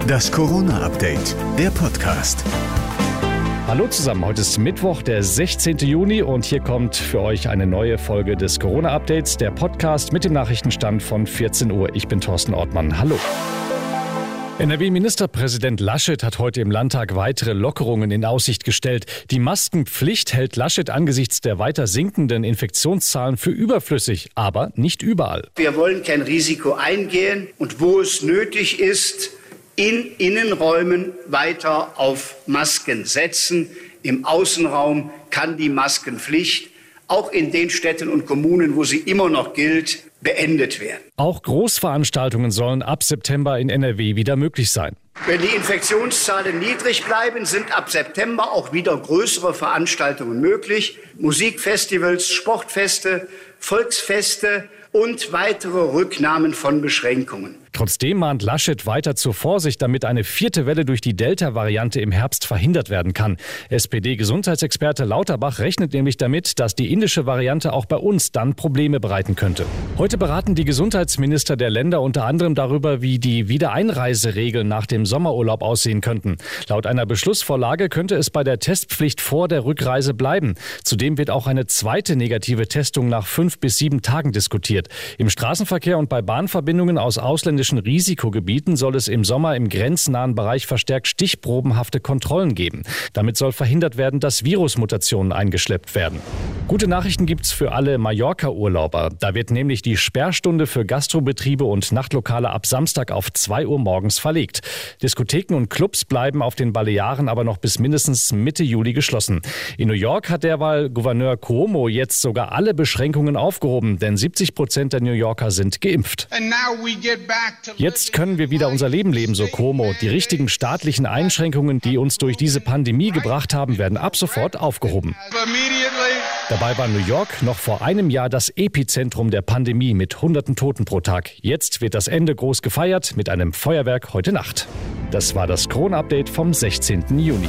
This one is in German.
Das Corona-Update, der Podcast. Hallo zusammen, heute ist Mittwoch, der 16. Juni und hier kommt für euch eine neue Folge des Corona-Updates, der Podcast mit dem Nachrichtenstand von 14 Uhr. Ich bin Thorsten Ortmann. Hallo. NRW-Ministerpräsident Laschet hat heute im Landtag weitere Lockerungen in Aussicht gestellt. Die Maskenpflicht hält Laschet angesichts der weiter sinkenden Infektionszahlen für überflüssig, aber nicht überall. Wir wollen kein Risiko eingehen und wo es nötig ist, in Innenräumen weiter auf Masken setzen. Im Außenraum kann die Maskenpflicht auch in den Städten und Kommunen, wo sie immer noch gilt, beendet werden. Auch Großveranstaltungen sollen ab September in NRW wieder möglich sein. Wenn die Infektionszahlen niedrig bleiben, sind ab September auch wieder größere Veranstaltungen möglich. Musikfestivals, Sportfeste, Volksfeste und weitere Rücknahmen von Beschränkungen. Trotzdem mahnt Laschet weiter zur Vorsicht, damit eine vierte Welle durch die Delta-Variante im Herbst verhindert werden kann. SPD-Gesundheitsexperte Lauterbach rechnet nämlich damit, dass die indische Variante auch bei uns dann Probleme bereiten könnte. Heute beraten die Gesundheitsminister der Länder unter anderem darüber, wie die Wiedereinreiseregeln nach dem Sommerurlaub aussehen könnten. Laut einer Beschlussvorlage könnte es bei der Testpflicht vor der Rückreise bleiben. Zudem wird auch eine zweite negative Testung nach fünf bis sieben Tagen diskutiert. Im Straßenverkehr und bei Bahnverbindungen aus ausländischen ausländischen Risikogebieten soll es im Sommer im grenznahen Bereich verstärkt stichprobenhafte Kontrollen geben. Damit soll verhindert werden, dass Virusmutationen eingeschleppt werden. Gute Nachrichten gibt es für alle Mallorca-Urlauber. Da wird nämlich die Sperrstunde für Gastrobetriebe und Nachtlokale ab Samstag auf 2 Uhr morgens verlegt. Diskotheken und Clubs bleiben auf den Balearen aber noch bis mindestens Mitte Juli geschlossen. In New York hat derweil Gouverneur Cuomo jetzt sogar alle Beschränkungen aufgehoben, denn 70 Prozent der New Yorker sind geimpft. Jetzt können wir wieder unser Leben leben, so Como. Die richtigen staatlichen Einschränkungen, die uns durch diese Pandemie gebracht haben, werden ab sofort aufgehoben. Dabei war New York noch vor einem Jahr das Epizentrum der Pandemie mit hunderten Toten pro Tag. Jetzt wird das Ende groß gefeiert mit einem Feuerwerk heute Nacht. Das war das Kron-Update vom 16. Juni.